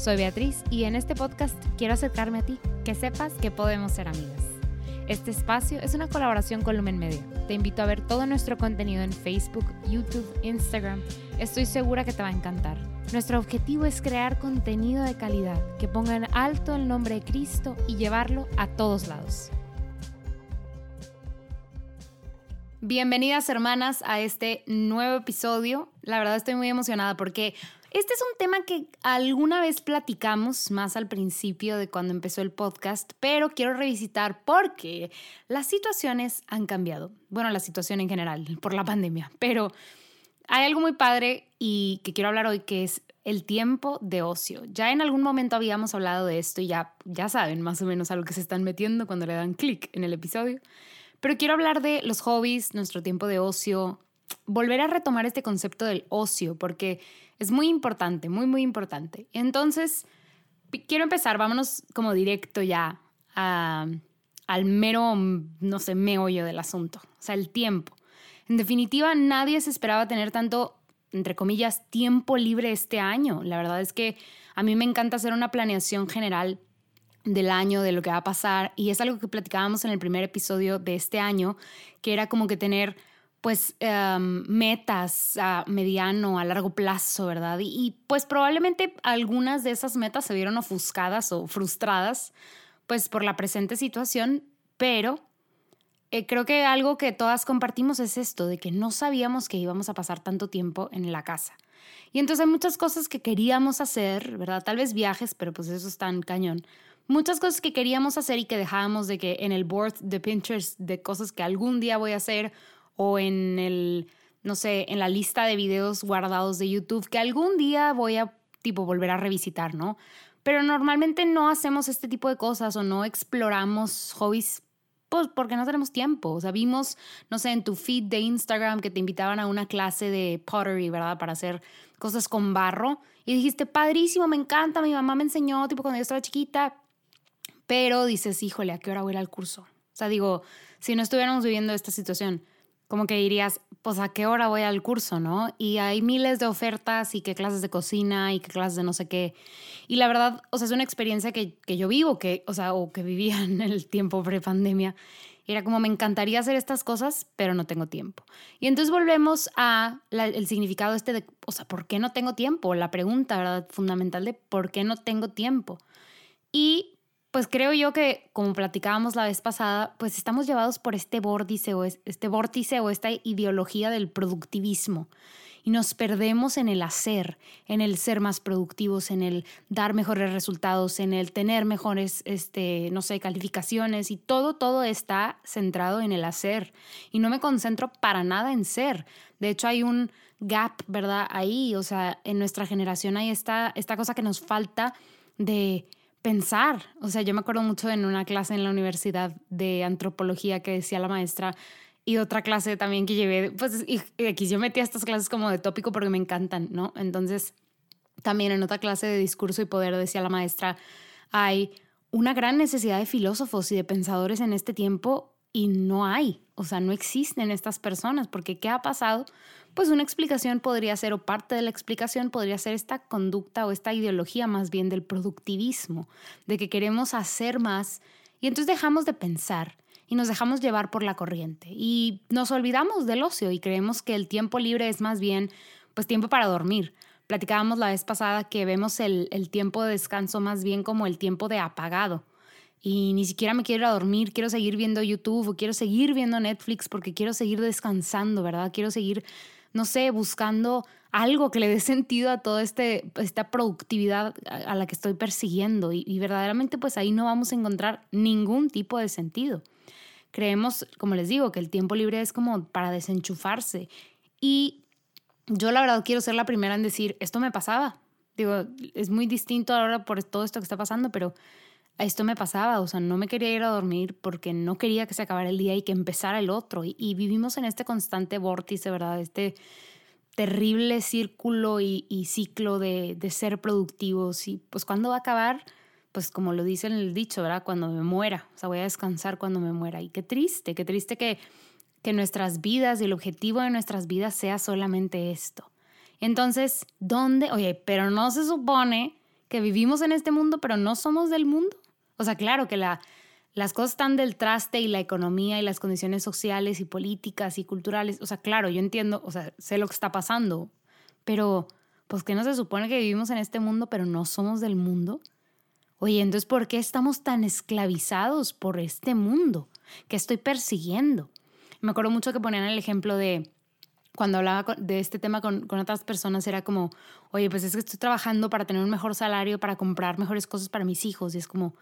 Soy Beatriz y en este podcast quiero acercarme a ti, que sepas que podemos ser amigas. Este espacio es una colaboración con Lumen Media. Te invito a ver todo nuestro contenido en Facebook, YouTube, Instagram. Estoy segura que te va a encantar. Nuestro objetivo es crear contenido de calidad que ponga en alto el nombre de Cristo y llevarlo a todos lados. Bienvenidas hermanas a este nuevo episodio. La verdad estoy muy emocionada porque este es un tema que alguna vez platicamos más al principio de cuando empezó el podcast, pero quiero revisitar porque las situaciones han cambiado. Bueno, la situación en general, por la pandemia, pero hay algo muy padre y que quiero hablar hoy que es el tiempo de ocio. Ya en algún momento habíamos hablado de esto y ya, ya saben más o menos a lo que se están metiendo cuando le dan clic en el episodio. Pero quiero hablar de los hobbies, nuestro tiempo de ocio, volver a retomar este concepto del ocio, porque es muy importante, muy, muy importante. Entonces, quiero empezar, vámonos como directo ya al mero, no sé, meollo del asunto, o sea, el tiempo. En definitiva, nadie se esperaba tener tanto, entre comillas, tiempo libre este año. La verdad es que a mí me encanta hacer una planeación general del año, de lo que va a pasar, y es algo que platicábamos en el primer episodio de este año, que era como que tener pues em, metas a mediano, a largo plazo, ¿verdad? Y, pues probablemente algunas de esas metas se vieron ofuscadas o frustradas pues por la presente situación, pero eh, creo que algo que todas compartimos es esto, de que no sabíamos que íbamos a pasar tanto tiempo en la casa. Y entonces hay muchas cosas que queríamos hacer, ¿verdad? Tal vez viajes, pero pues eso es tan cañón. Muchas cosas que queríamos hacer y que dejábamos de que en el board de Pinterest de cosas que algún día voy a hacer o en el, no sé, en la lista de videos guardados de YouTube que algún día voy a tipo volver a revisitar, ¿no? Pero normalmente no hacemos este tipo de cosas o no exploramos hobbies pues porque no tenemos tiempo. O vimos, no sé, en tu feed de Instagram que te invitaban a una clase de pottery, ¿verdad? Para hacer cosas con barro. Y dijiste, padrísimo, me encanta, mi mamá me enseñó, tipo, cuando yo estaba chiquita. Pero dices, híjole, ¿a qué hora voy a al curso? O sea, digo, si no estuviéramos viviendo esta situación, como que dirías, pues a qué hora voy al curso, ¿no? Y hay miles de ofertas y qué clases de cocina y qué clases de no sé qué. Y la verdad, o sea, es una experiencia que, que yo vivo, que, o sea, o que vivía en el tiempo pre-pandemia. Era como me encantaría hacer estas cosas, pero no tengo tiempo. Y entonces volvemos a el significado este de, o sea, ¿por qué no tengo tiempo? La pregunta, ¿verdad? Fundamental de ¿por qué no tengo tiempo? Y pues creo yo que, como platicábamos la vez pasada, pues estamos llevados por este vórtice o este vórtice o esta ideología del productivismo y nos perdemos en el hacer, en el ser más productivos, en el dar mejores resultados, en el tener mejores, este, no sé, calificaciones y todo, todo está centrado en el hacer y no me concentro para nada en ser. De hecho, hay un gap, ¿verdad? Ahí, o sea, en nuestra generación hay esta, esta cosa que nos falta de pensar. O sea, yo me acuerdo mucho en una clase en la universidad de antropología que decía la maestra y otra clase también que llevé, pues y, aquí yo metí estas clases como de tópico porque me encantan, ¿no? Entonces, también en otra clase de discurso y poder decía la maestra, hay una gran necesidad de filósofos y de pensadores en este tiempo y no hay, o sea, no existen estas personas, porque ¿qué ha pasado? Pues una explicación podría ser, o parte de la explicación podría ser esta conducta o esta ideología más bien del productivismo, de que queremos hacer más y entonces dejamos de pensar y nos dejamos llevar por la corriente y nos olvidamos del ocio y creemos que el tiempo libre es más bien pues tiempo para dormir. Platicábamos la vez pasada que vemos el, tiempo de descanso más bien como el tiempo de apagado y ni siquiera me quiero ir a dormir, quiero seguir viendo YouTube o quiero seguir viendo Netflix porque quiero seguir descansando, ¿verdad? Quiero seguir, no sé, buscando algo que le dé sentido a toda este, esta productividad a la que estoy persiguiendo y, y verdaderamente pues ahí no vamos a encontrar ningún tipo de sentido. Creemos, como les digo, que el tiempo libre es como para desenchufarse y yo la verdad quiero ser la primera en decir, esto me pasaba. Digo, es muy distinto ahora por todo esto que está pasando, pero esto me pasaba, o sea, no me quería ir a dormir porque no quería que se acabara el día y que empezara el otro. Y, vivimos en este constante vórtice, ¿verdad? Este terrible círculo y, ciclo de, ser productivos. Y pues cuando va a acabar, pues como lo dice el dicho, ¿verdad? Cuando me muera, o sea, voy a descansar cuando me muera. Y qué triste, qué triste que, que nuestras vidas y el objetivo de nuestras vidas sea solamente esto. Entonces, ¿dónde? Oye, pero no se supone que vivimos en este mundo, pero no somos del mundo. O sea, claro que la, las cosas están del traste y la economía y las condiciones sociales y políticas y culturales. O sea, claro, yo entiendo, o sea, sé lo que está pasando, pero pues que no se supone que vivimos en este mundo, pero no somos del mundo. Oye, entonces, ¿por qué estamos tan esclavizados por este mundo que estoy persiguiendo? Me acuerdo mucho que ponían el ejemplo de cuando hablaba de este tema con, con, otras personas, era como, oye, pues es que estoy trabajando para tener un mejor salario, para comprar mejores cosas para mis hijos. Y es como,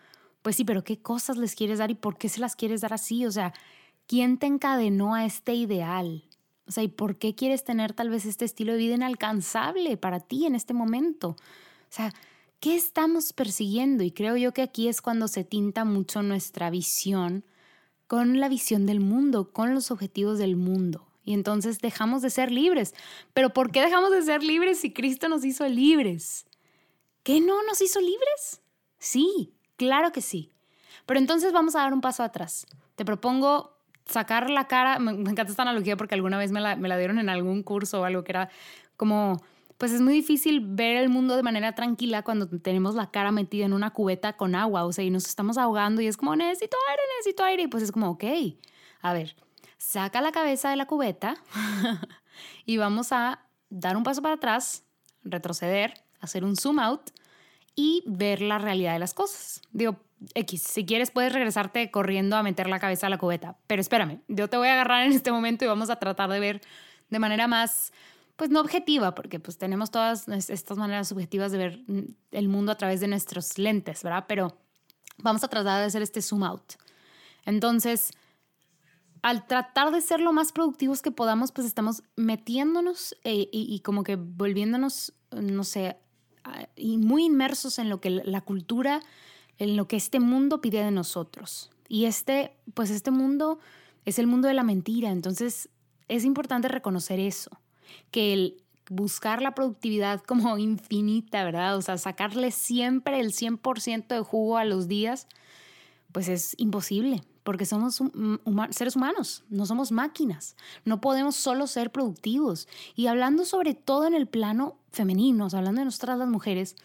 pues sí, pero ¿qué cosas les quieres dar y por qué se las quieres dar así? O sea, ¿quién te encadenó a este ideal? O sea, ¿y por qué quieres tener tal vez este estilo de vida inalcanzable para ti en este momento? O sea, ¿qué estamos persiguiendo? Y creo yo que aquí es cuando se tinta mucho nuestra visión con la visión del mundo, con los objetivos del mundo. Y entonces dejamos de ser libres. Pero ¿por qué dejamos de ser libres si Cristo nos hizo libres? ¿Qué no nos hizo libres? Sí, Claro que sí. Pero entonces vamos a dar un paso atrás. Te propongo sacar la cara, me, encanta esta analogía porque alguna vez me la, me la dieron en algún curso o algo que era como, pues es muy difícil ver el mundo de manera tranquila cuando tenemos la cara metida en una cubeta con agua, o sea, y nos estamos ahogando y es como, necesito aire, necesito aire, y pues es como, ok, a ver, saca la cabeza de la cubeta y vamos a dar un paso para atrás, retroceder, hacer un zoom out y ver la realidad de las cosas. Digo, X, si quieres puedes regresarte corriendo a meter la cabeza a la cubeta, pero espérame, yo te voy a agarrar en este momento y vamos a tratar de ver de manera más, pues no objetiva, porque pues tenemos todas estas maneras subjetivas de ver el mundo a través de nuestros lentes, ¿verdad? Pero vamos a tratar de hacer este zoom out. Entonces, al tratar de ser lo más productivos que podamos, pues estamos metiéndonos eh, y, y, como que volviéndonos, no sé, y muy inmersos en lo que la cultura, en lo que este mundo pide de nosotros. Y este, pues este mundo es el mundo de la mentira, entonces es importante reconocer eso, que el buscar la productividad como infinita, ¿verdad? O sea, sacarle siempre el 100% de jugo a los días, pues es imposible, porque somos seres humanos, no somos máquinas, no podemos solo ser productivos. Y hablando sobre todo en el plano femenino, hablando de nosotras las mujeres,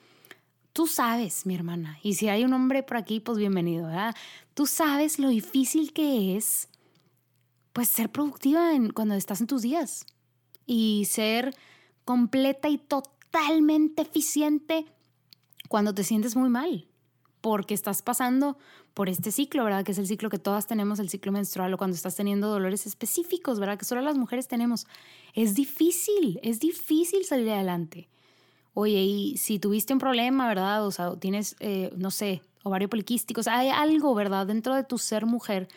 tú sabes, mi hermana, y si hay un hombre por aquí, pues bienvenido, ¿verdad? Tú sabes lo difícil que es, pues ser productiva cuando estás en tus días y ser completa y totalmente eficiente cuando te sientes muy mal porque estás pasando por este ciclo, ¿verdad? Que es el ciclo que todas tenemos, el ciclo menstrual, o cuando estás teniendo dolores específicos, ¿verdad? Que solo las mujeres tenemos. Es difícil, es difícil salir adelante. Oye, y si tuviste un problema, ¿verdad? O sea, tienes, eh, no sé, ovario poliquístico, o sea, hay algo, ¿verdad? Dentro de tu ser mujer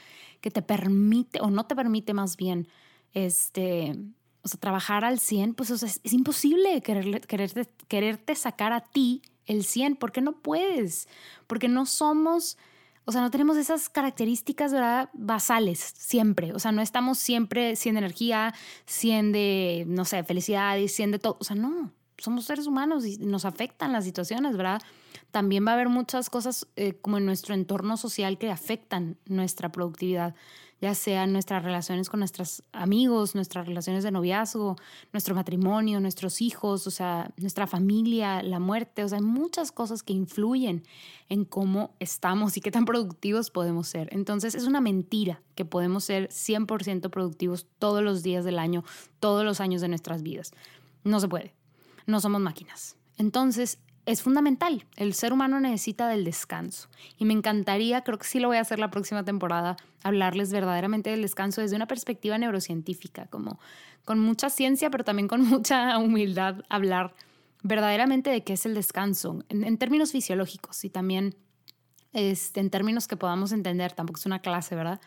que te permite, o no te permite más bien, este, o sea, trabajar al 100, pues o sea, es, imposible quererte, quererte sacar a ti el 100, porque no puedes, porque no somos, o sea, no tenemos esas características, ¿verdad? Basales, siempre, o sea, no estamos siempre 100 de energía, 100 de, no sé, felicidad y 100 de todo, o sea, no, somos seres humanos y nos afectan las situaciones, ¿verdad? También va a haber muchas cosas eh, como en nuestro entorno social que afectan nuestra productividad ya sean nuestras relaciones con nuestros amigos, nuestras relaciones de noviazgo, nuestro matrimonio, nuestros hijos, o sea, nuestra familia, la muerte, o sea, hay muchas cosas que influyen en cómo estamos y qué tan productivos podemos ser. Entonces es una mentira que podemos ser 100% productivos todos los días del año, todos los años de nuestras vidas. No se puede. No somos máquinas. Entonces, es fundamental. El ser humano necesita del descanso. Y me encantaría, creo que sí lo voy a hacer la próxima temporada, hablarles verdaderamente del descanso desde una perspectiva neurocientífica, como con mucha ciencia, pero también con mucha humildad, hablar verdaderamente de qué es el descanso, en, términos fisiológicos y también este, en términos que podamos entender, tampoco es una clase, ¿verdad?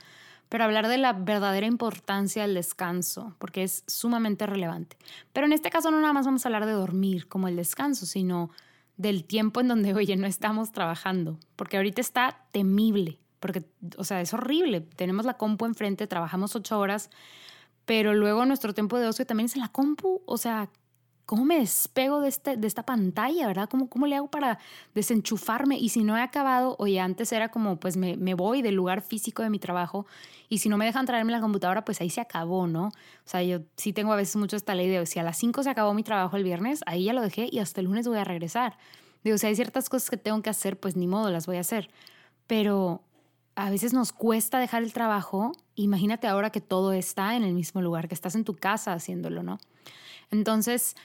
Pero hablar de la verdadera importancia del descanso, porque es sumamente relevante. Pero en este caso no nada más vamos a hablar de dormir como el descanso, sino del tiempo en donde, oye, no estamos trabajando, porque ahorita está temible, porque, o sea, es horrible. Tenemos la compu enfrente, trabajamos ocho horas, pero luego nuestro tiempo de ocio también es en la compu, o sea, ¿cómo me despego de, este, de esta pantalla, verdad? ¿Cómo, ¿Cómo le hago para desenchufarme? Y si no he acabado, oye, antes era como, pues me, me, voy del lugar físico de mi trabajo y si no me dejan traerme la computadora, pues ahí se acabó, ¿no? O sea, yo sí tengo a veces mucho esta ley de, si a las 5 se acabó mi trabajo el viernes, ahí ya lo dejé y hasta el lunes voy a regresar. Digo, si hay ciertas cosas que tengo que hacer, pues ni modo, las voy a hacer. Pero a veces nos cuesta dejar el trabajo. Imagínate ahora que todo está en el mismo lugar, que estás en tu casa haciéndolo, ¿no? Entonces,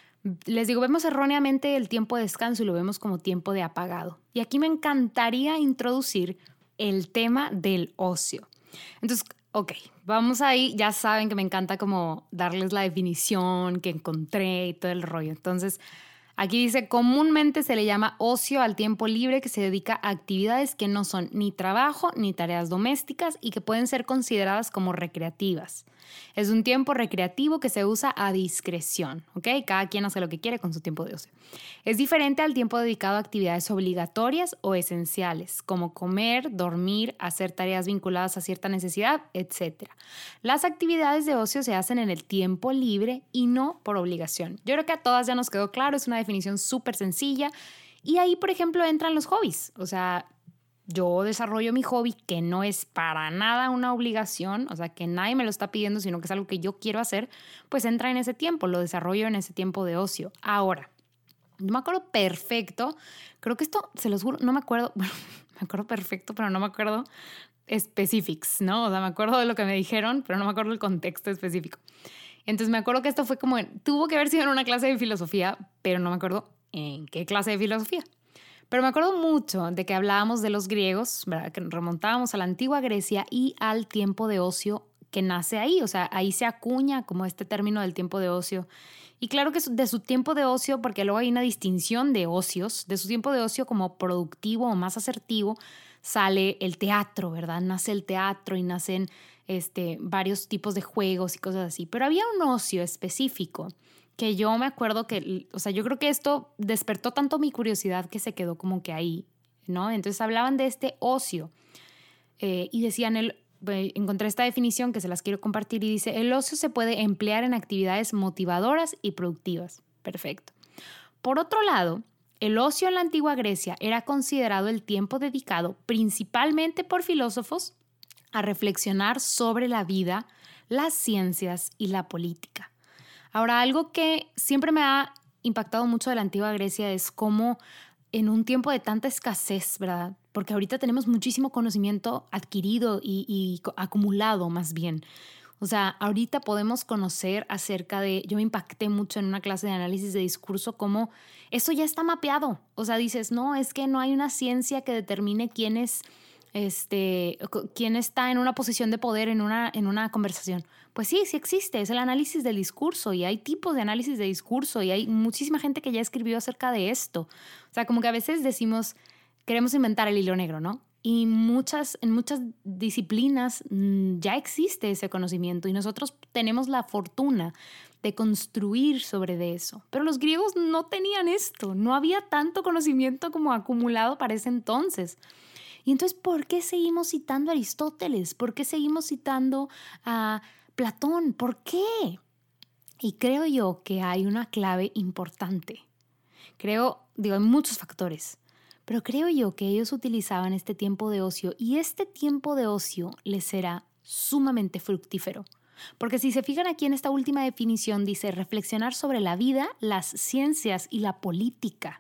les digo, vemos erróneamente el tiempo de descanso y lo vemos como tiempo de apagado. Y aquí me encantaría introducir el tema del ocio. Entonces, ok, vamos ahí. Ya saben que me encanta como darles la definición que encontré y todo el rollo. Entonces, Aquí dice, comúnmente se le llama ocio al tiempo libre que se dedica a actividades que no son ni trabajo ni tareas domésticas y que pueden ser consideradas como recreativas. Es un tiempo recreativo que se usa a discreción, ¿ok? Cada quien hace lo que quiere con su tiempo de ocio. Es diferente al tiempo dedicado a actividades obligatorias o esenciales, como comer, dormir, hacer tareas vinculadas a cierta necesidad, etc. Las actividades de ocio se hacen en el tiempo libre y no por obligación. Yo creo que a todas ya nos quedó claro, es una definición súper sencilla. Y ahí, por ejemplo, entran los hobbies. O sea, yo desarrollo mi hobby que no es para nada una obligación, o sea, que nadie me lo está pidiendo, sino que es algo que yo quiero hacer, pues entra en ese tiempo, lo desarrollo en ese tiempo de ocio. Ahora, yo me acuerdo perfecto, creo que esto, se los juro, no me acuerdo, bueno, me acuerdo perfecto, pero no me acuerdo specifics, ¿no? O sea, me acuerdo de lo que me dijeron, pero no me acuerdo el contexto específico. Entonces me acuerdo que esto fue como, tuvo que haber sido en una clase de filosofía, pero no me acuerdo en qué clase de filosofía. Pero me acuerdo mucho de que hablábamos de los griegos, ¿verdad? que remontábamos a la antigua Grecia y al tiempo de ocio que nace ahí, o sea, ahí se acuña como este término del tiempo de ocio. Y claro que de su tiempo de ocio, porque luego hay una distinción de ocios, de su tiempo de ocio como productivo o más asertivo, sale el teatro, ¿verdad? Nace el teatro y nacen este, varios tipos de juegos y cosas así. Pero había un ocio específico que yo me acuerdo que, o sea, yo creo que esto despertó tanto mi curiosidad que se quedó como que ahí, ¿no? Entonces hablaban de este ocio eh, y decían, el, encontré esta definición que se las quiero compartir y dice, el ocio se puede emplear en actividades motivadoras y productivas. Perfecto. Por otro lado, el ocio en la antigua Grecia era considerado el tiempo dedicado principalmente por filósofos a reflexionar sobre la vida, las ciencias y la política. Ahora, algo que siempre me ha impactado mucho de la antigua Grecia es cómo en un tiempo de tanta escasez, ¿verdad? Porque ahorita tenemos muchísimo conocimiento adquirido y, acumulado más bien. O sea, ahorita podemos conocer acerca de, yo me impacté mucho en una clase de análisis de discurso, cómo eso ya está mapeado. O sea, dices, no, es que no hay una ciencia que determine quién es este, quién está en una posición de poder en una, en una conversación. Pues sí, sí existe, es el análisis del discurso y hay tipos de análisis de discurso y hay muchísima gente que ya escribió acerca de esto. O sea, como que a veces decimos, queremos inventar el hilo negro, ¿no? Y muchas, en muchas disciplinas mm, ya existe ese conocimiento y nosotros tenemos la fortuna de construir sobre de eso. Pero los griegos no tenían esto, no había tanto conocimiento como acumulado para ese entonces. Y entonces, ¿por qué seguimos citando a Aristóteles? ¿Por qué seguimos citando a Platón? ¿Por qué? Y creo yo que hay una clave importante. Creo, digo, hay muchos factores, pero creo yo que ellos utilizaban este tiempo de ocio y este tiempo de ocio les será sumamente fructífero. Porque si se fijan aquí en esta última definición, dice reflexionar sobre la vida, las ciencias y la política.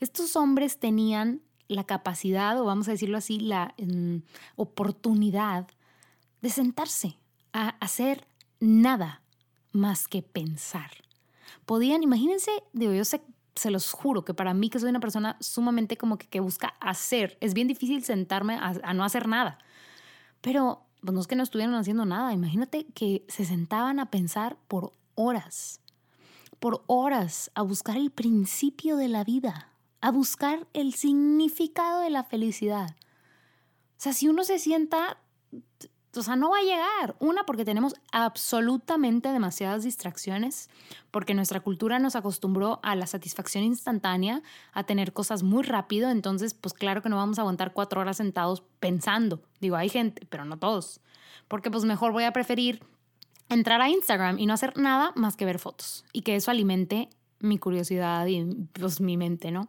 Estos hombres tenían la capacidad, o vamos a decirlo así, la mm, oportunidad de sentarse a hacer nada más que pensar. Podían, imagínense, digo, yo sé, se los juro que para mí, que soy una persona sumamente como que, que busca hacer, es bien difícil sentarme a, no hacer nada. Pero pues no es que no estuvieran haciendo nada, imagínate que se sentaban a pensar por horas, por horas, a buscar el principio de la vida, a buscar el significado de la felicidad. O sea, si uno se sienta, O sea, no va a llegar. Una, porque tenemos absolutamente demasiadas distracciones, porque nuestra cultura nos acostumbró a la satisfacción instantánea, a tener cosas muy rápido, entonces, pues claro que no vamos a aguantar cuatro horas sentados pensando. Digo, hay gente, pero no todos. Porque pues mejor voy a preferir entrar a Instagram y no hacer nada más que ver fotos y que eso alimente mi curiosidad y pues mi mente, ¿no?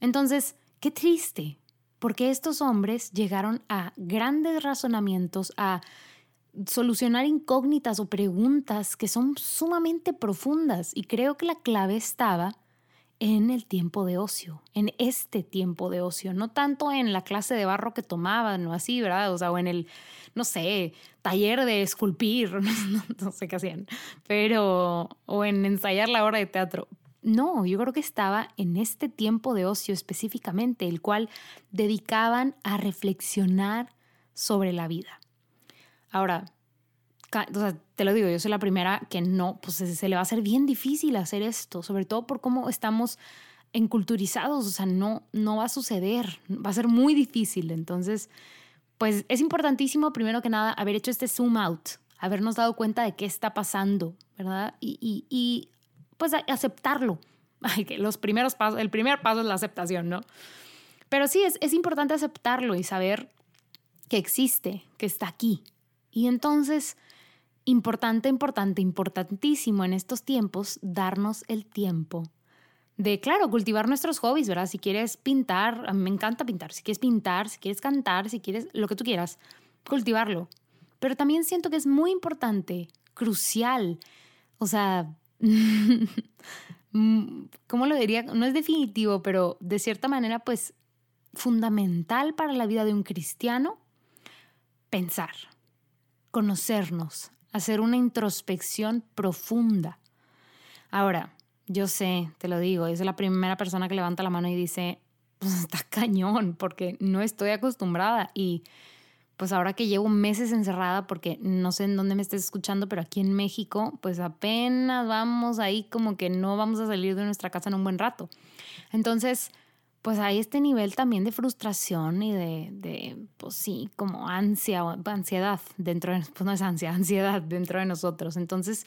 Entonces, qué triste, porque estos hombres llegaron a grandes razonamientos, a solucionar incógnitas o preguntas que son sumamente profundas y creo que la clave estaba en el tiempo de ocio, en este tiempo de ocio, no tanto en la clase de barro que tomaban o así, ¿verdad? O sea, o en el, no sé, taller de esculpir, no, sé qué hacían, pero, o en ensayar la obra de teatro. No, yo creo que estaba en este tiempo de ocio específicamente, el cual dedicaban a reflexionar sobre la vida. Ahora, te lo digo, yo soy la primera que no, pues se, le va a hacer bien difícil hacer esto, sobre todo por cómo estamos enculturizados, o sea, no, no va a suceder, va a ser muy difícil. Entonces, pues es importantísimo, primero que nada, haber hecho este zoom out, habernos dado cuenta de qué está pasando, ¿verdad? Y, y, y pues aceptarlo. los primeros pasos, el primer paso es la aceptación, ¿no? Pero sí, es, es importante aceptarlo y saber que existe, que está aquí. Y entonces Importante, importante, importantísimo en estos tiempos darnos el tiempo de, claro, cultivar nuestros hobbies, ¿verdad? Si quieres pintar, a mí me encanta pintar, si quieres pintar, si quieres cantar, si quieres lo que tú quieras, cultivarlo. Pero también siento que es muy importante, crucial, o sea, ¿cómo lo diría? No es definitivo, pero de cierta manera, pues, fundamental para la vida de un cristiano, pensar, conocernos, hacer una introspección profunda. Ahora, yo sé, te lo digo, es la primera persona que levanta la mano y dice, pues está cañón, porque no estoy acostumbrada y pues ahora que llevo meses encerrada, porque no sé en dónde me estés escuchando, pero aquí en México, pues apenas vamos ahí como que no vamos a salir de nuestra casa en un buen rato. Entonces, pues hay este nivel también de frustración y de, de pues sí, como ansia ansiedad dentro de, pues no es ansia, ansiedad dentro de nosotros. Entonces,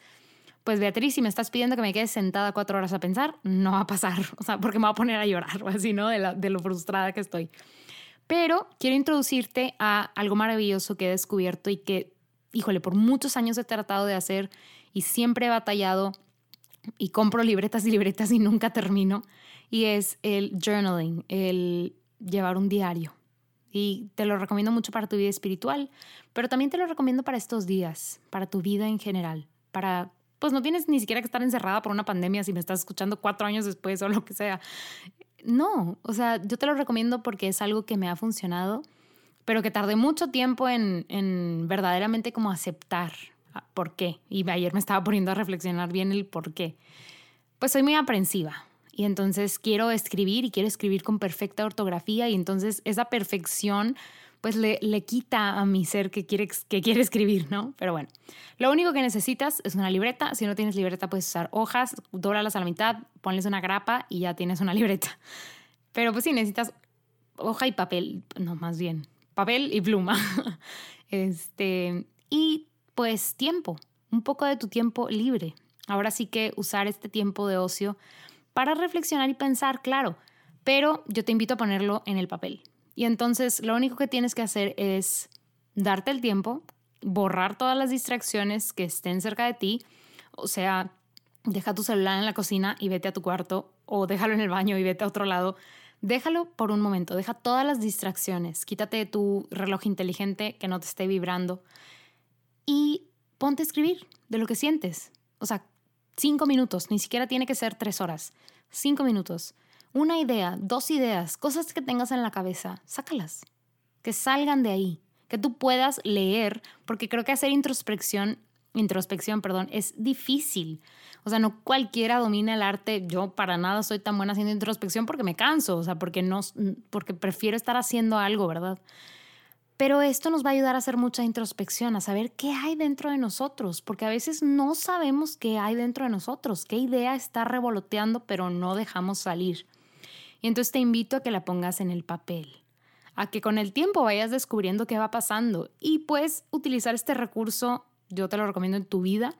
pues Beatriz, si me estás pidiendo que me quede sentada cuatro horas a pensar, no va a pasar, o sea, porque me va a poner a llorar o así, ¿no? De, de lo frustrada que estoy. Pero quiero introducirte a algo maravilloso que he descubierto y que, híjole, por muchos años he tratado de hacer y siempre he batallado y compro libretas y libretas y nunca termino y es el journaling, el llevar un diario. Y te lo recomiendo mucho para tu vida espiritual, pero también te lo recomiendo para estos días, para tu vida en general, para, pues no tienes ni siquiera que estar encerrada por una pandemia si me estás escuchando cuatro años después o lo que sea. No, o sea, yo te lo recomiendo porque es algo que me ha funcionado, pero que tardé mucho tiempo en, en verdaderamente como aceptar por qué. Y ayer me estaba poniendo a reflexionar bien el por qué. Pues soy muy aprensiva, y entonces quiero escribir y quiero escribir con perfecta ortografía y entonces esa perfección pues le, le quita a mi ser que quiere, que quiere escribir, ¿no? Pero bueno, lo único que necesitas es una libreta. Si no tienes libreta, puedes usar hojas, dólalas a la mitad, ponles una grapa y ya tienes una libreta. Pero pues sí, necesitas hoja y papel, no, más bien, papel y pluma. este, y pues tiempo, un poco de tu tiempo libre. Ahora sí que usar este tiempo de ocio para reflexionar y pensar, claro, pero yo te invito a ponerlo en el papel. Y entonces lo único que tienes que hacer es darte el tiempo, borrar todas las distracciones que estén cerca de ti, o sea, deja tu celular en la cocina y vete a tu cuarto, o déjalo en el baño y vete a otro lado. Déjalo por un momento, deja todas las distracciones, quítate tu reloj inteligente que no te esté vibrando y ponte a escribir de lo que sientes. O sea, Cinco minutos, ni siquiera tiene que ser tres horas. Cinco minutos. Una idea, dos ideas, cosas que tengas en la cabeza, sácalas. Que salgan de ahí. Que tú puedas leer, porque creo que hacer introspección, introspección, perdón, es difícil. O sea, no cualquiera domina el arte. Yo para nada soy tan buena haciendo introspección porque me canso, o sea, porque no, porque prefiero estar haciendo algo, ¿verdad? Pero esto nos va a ayudar a hacer mucha introspección, a saber qué hay dentro de nosotros, porque a veces no sabemos qué hay dentro de nosotros, qué idea está revoloteando, pero no dejamos salir. Y entonces te invito a que la pongas en el papel, a que con el tiempo vayas descubriendo qué va pasando y puedes utilizar este recurso, yo te lo recomiendo en tu vida,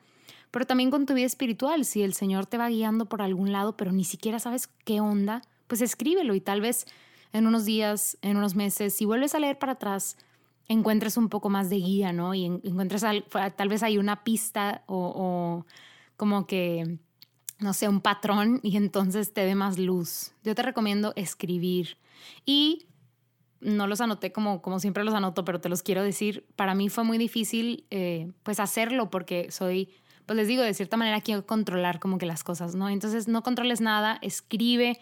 pero también con tu vida espiritual. Si el Señor te va guiando por algún lado, pero ni siquiera sabes qué onda, pues escríbelo y tal vez en unos días, en unos meses, si vuelves a leer para atrás, encuentres un poco más de guía, ¿no? Y encuentres tal vez hay una pista o, o como que, no sé, un patrón y entonces te dé más luz. Yo te recomiendo escribir y no los anoté como, como siempre los anoto, pero te los quiero decir, para mí fue muy difícil eh, pues hacerlo porque soy, pues les digo, de cierta manera quiero controlar como que las cosas, ¿no? Entonces no controles nada, escribe.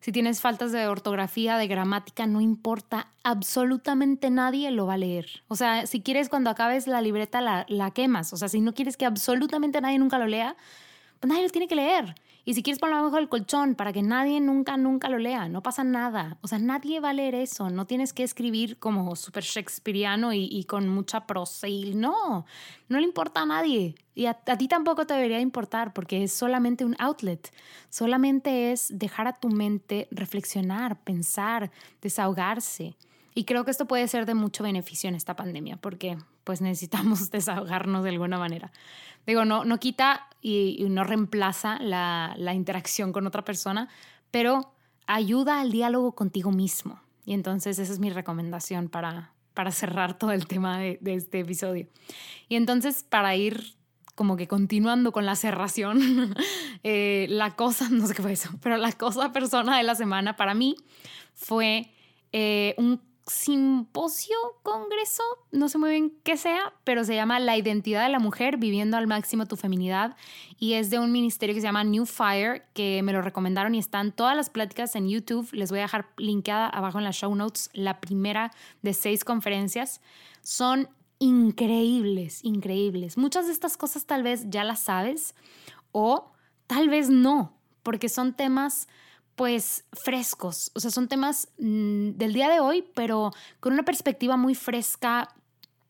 Si tienes faltas de ortografía, de gramática, no importa, absolutamente nadie lo va a leer. O sea, si quieres cuando acabes la libreta la, la quemas. O sea, si no quieres que absolutamente nadie nunca lo lea, pues nadie lo tiene que leer. Y si quieres ponerlo abajo del colchón para que nadie nunca, nunca lo lea, no pasa nada. O sea, nadie va a leer eso. No tienes que escribir como súper shakespeariano y, con mucha prosa. Y no, no le importa a nadie. Y a, a ti tampoco te debería importar porque es solamente un outlet. Solamente es dejar a tu mente reflexionar, pensar, desahogarse. Y creo que esto puede ser de mucho beneficio en esta pandemia porque pues necesitamos desahogarnos de alguna manera. Digo, no, no quita y, no reemplaza la, la, interacción con otra persona, pero ayuda al diálogo contigo mismo. Y entonces esa es mi recomendación para, para cerrar todo el tema de, de este episodio. Y entonces para ir como que continuando con la cerración, eh, la cosa, no sé qué fue eso, pero la cosa persona de la semana para mí fue eh, un simposio, congreso, no sé muy bien qué sea, pero se llama La identidad de la mujer, viviendo al máximo tu feminidad, y es de un ministerio que se llama New Fire, que me lo recomendaron y están todas las pláticas en YouTube, les voy a dejar linkeada abajo en las show notes, la primera de seis conferencias, son increíbles, increíbles. Muchas de estas cosas tal vez ya las sabes o tal vez no, porque son temas pues frescos, o sea, son temas mm, del día de hoy, pero con una perspectiva muy fresca.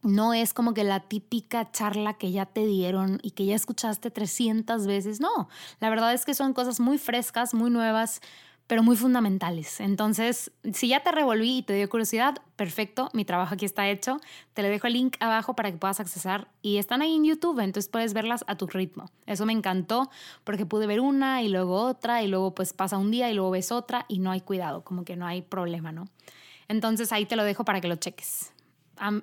No es como que la típica charla que ya te dieron y que ya escuchaste 300 veces. No, la verdad es que son cosas muy frescas, muy nuevas, pero muy fundamentales. Entonces, si ya te revolví y te dio curiosidad, perfecto, mi trabajo aquí está hecho. Te le dejo el link abajo para que puedas accesar y están ahí en YouTube, entonces puedes verlas a tu ritmo. Eso me encantó porque pude ver una y luego otra y luego pues pasa un día y luego ves otra y no hay cuidado, como que no hay problema, ¿no? Entonces ahí te lo dejo para que lo cheques.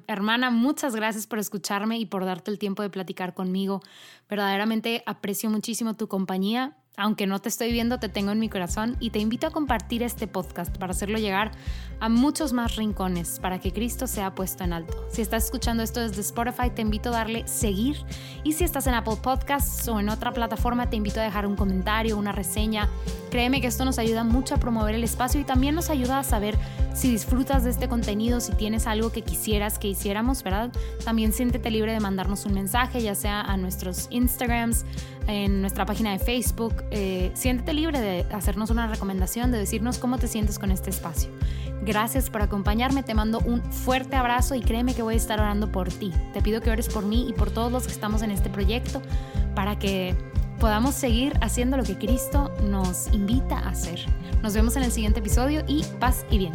hermana, muchas gracias por escucharme y por darte el tiempo de platicar conmigo. Verdaderamente aprecio muchísimo tu compañía aunque no te estoy viendo, te tengo en mi corazón y te invito a compartir este podcast para hacerlo llegar a muchos más rincones, para que Cristo sea puesto en alto. Si estás escuchando esto desde Spotify, te invito a darle seguir. Y si estás en Apple Podcasts o en otra plataforma, te invito a dejar un comentario, una reseña. Créeme que esto nos ayuda mucho a promover el espacio y también nos ayuda a saber si disfrutas de este contenido, si tienes algo que quisieras que hiciéramos, ¿verdad? También siéntete libre de mandarnos un mensaje, ya sea a nuestros Instagrams, en nuestra página de Facebook. Eh, siéntete libre de hacernos una recomendación, de decirnos cómo te sientes con este espacio. Gracias por acompañarme, te mando un fuerte abrazo y créeme que voy a estar orando por ti. Te pido que ores por mí y por todos los que estamos en este proyecto para que podamos seguir haciendo lo que Cristo nos invita a hacer. Nos vemos en el siguiente episodio y paz y bien.